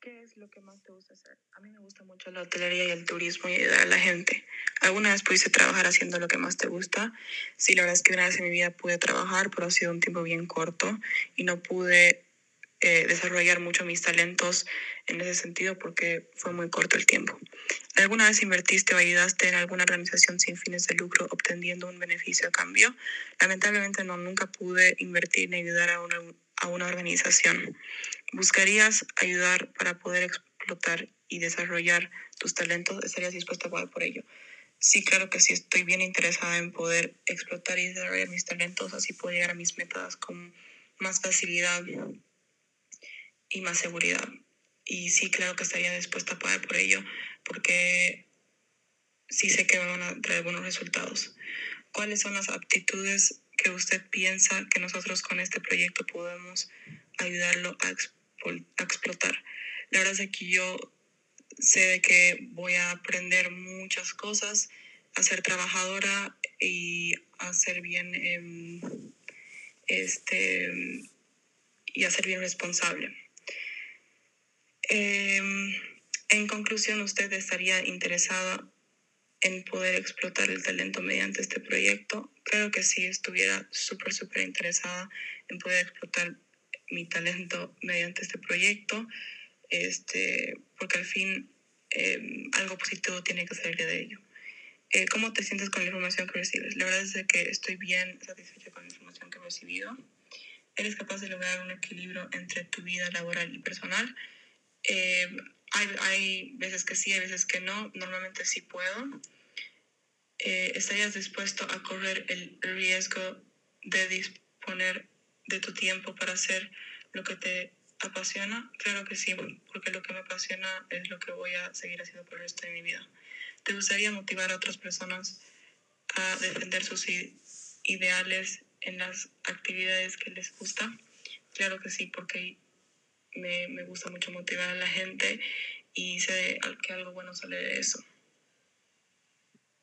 ¿Qué es lo que más te gusta hacer? A mí me gusta mucho la hotelería y el turismo y ayudar a la gente. ¿Alguna vez pudiste trabajar haciendo lo que más te gusta? Sí, la verdad es que una vez en mi vida pude trabajar, pero ha sido un tiempo bien corto y no pude eh, desarrollar mucho mis talentos en ese sentido porque fue muy corto el tiempo. ¿Alguna vez invertiste o ayudaste en alguna organización sin fines de lucro obteniendo un beneficio a cambio? Lamentablemente no, nunca pude invertir ni ayudar a una, a una organización. ¿Buscarías ayudar para poder explotar y desarrollar tus talentos? ¿Estarías dispuesto a pagar por ello? Sí, claro que sí, estoy bien interesada en poder explotar y desarrollar mis talentos, así puedo llegar a mis metas con más facilidad y más seguridad. Y sí, claro que estaría dispuesta a pagar por ello, porque sí sé que van a traer buenos resultados. ¿Cuáles son las aptitudes que usted piensa que nosotros con este proyecto podemos ayudarlo a, explotar? La verdad es que yo sé de que voy a aprender muchas cosas, a ser trabajadora y a ser bien, eh, este, y a bien responsable. Eh, en conclusión, ¿usted estaría interesada en poder explotar el talento mediante este proyecto? Creo que sí, estuviera súper, súper interesada en poder explotar mi talento mediante este proyecto, este, porque al fin eh, algo positivo tiene que salir de ello. Eh, ¿Cómo te sientes con la información que recibes? La verdad es que estoy bien satisfecha con la información que he recibido. Eres capaz de lograr un equilibrio entre tu vida laboral y personal. Eh, hay, hay, veces que sí, hay veces que no. Normalmente sí puedo. Eh, ¿Estarías dispuesto a correr el riesgo de disponer de tu tiempo para hacer lo que te apasiona? Claro que sí, porque lo que me apasiona es lo que voy a seguir haciendo por el resto de mi vida. ¿Te gustaría motivar a otras personas a defender sus ideales en las actividades que les gusta? Claro que sí, porque me, me gusta mucho motivar a la gente y sé que algo bueno sale de eso.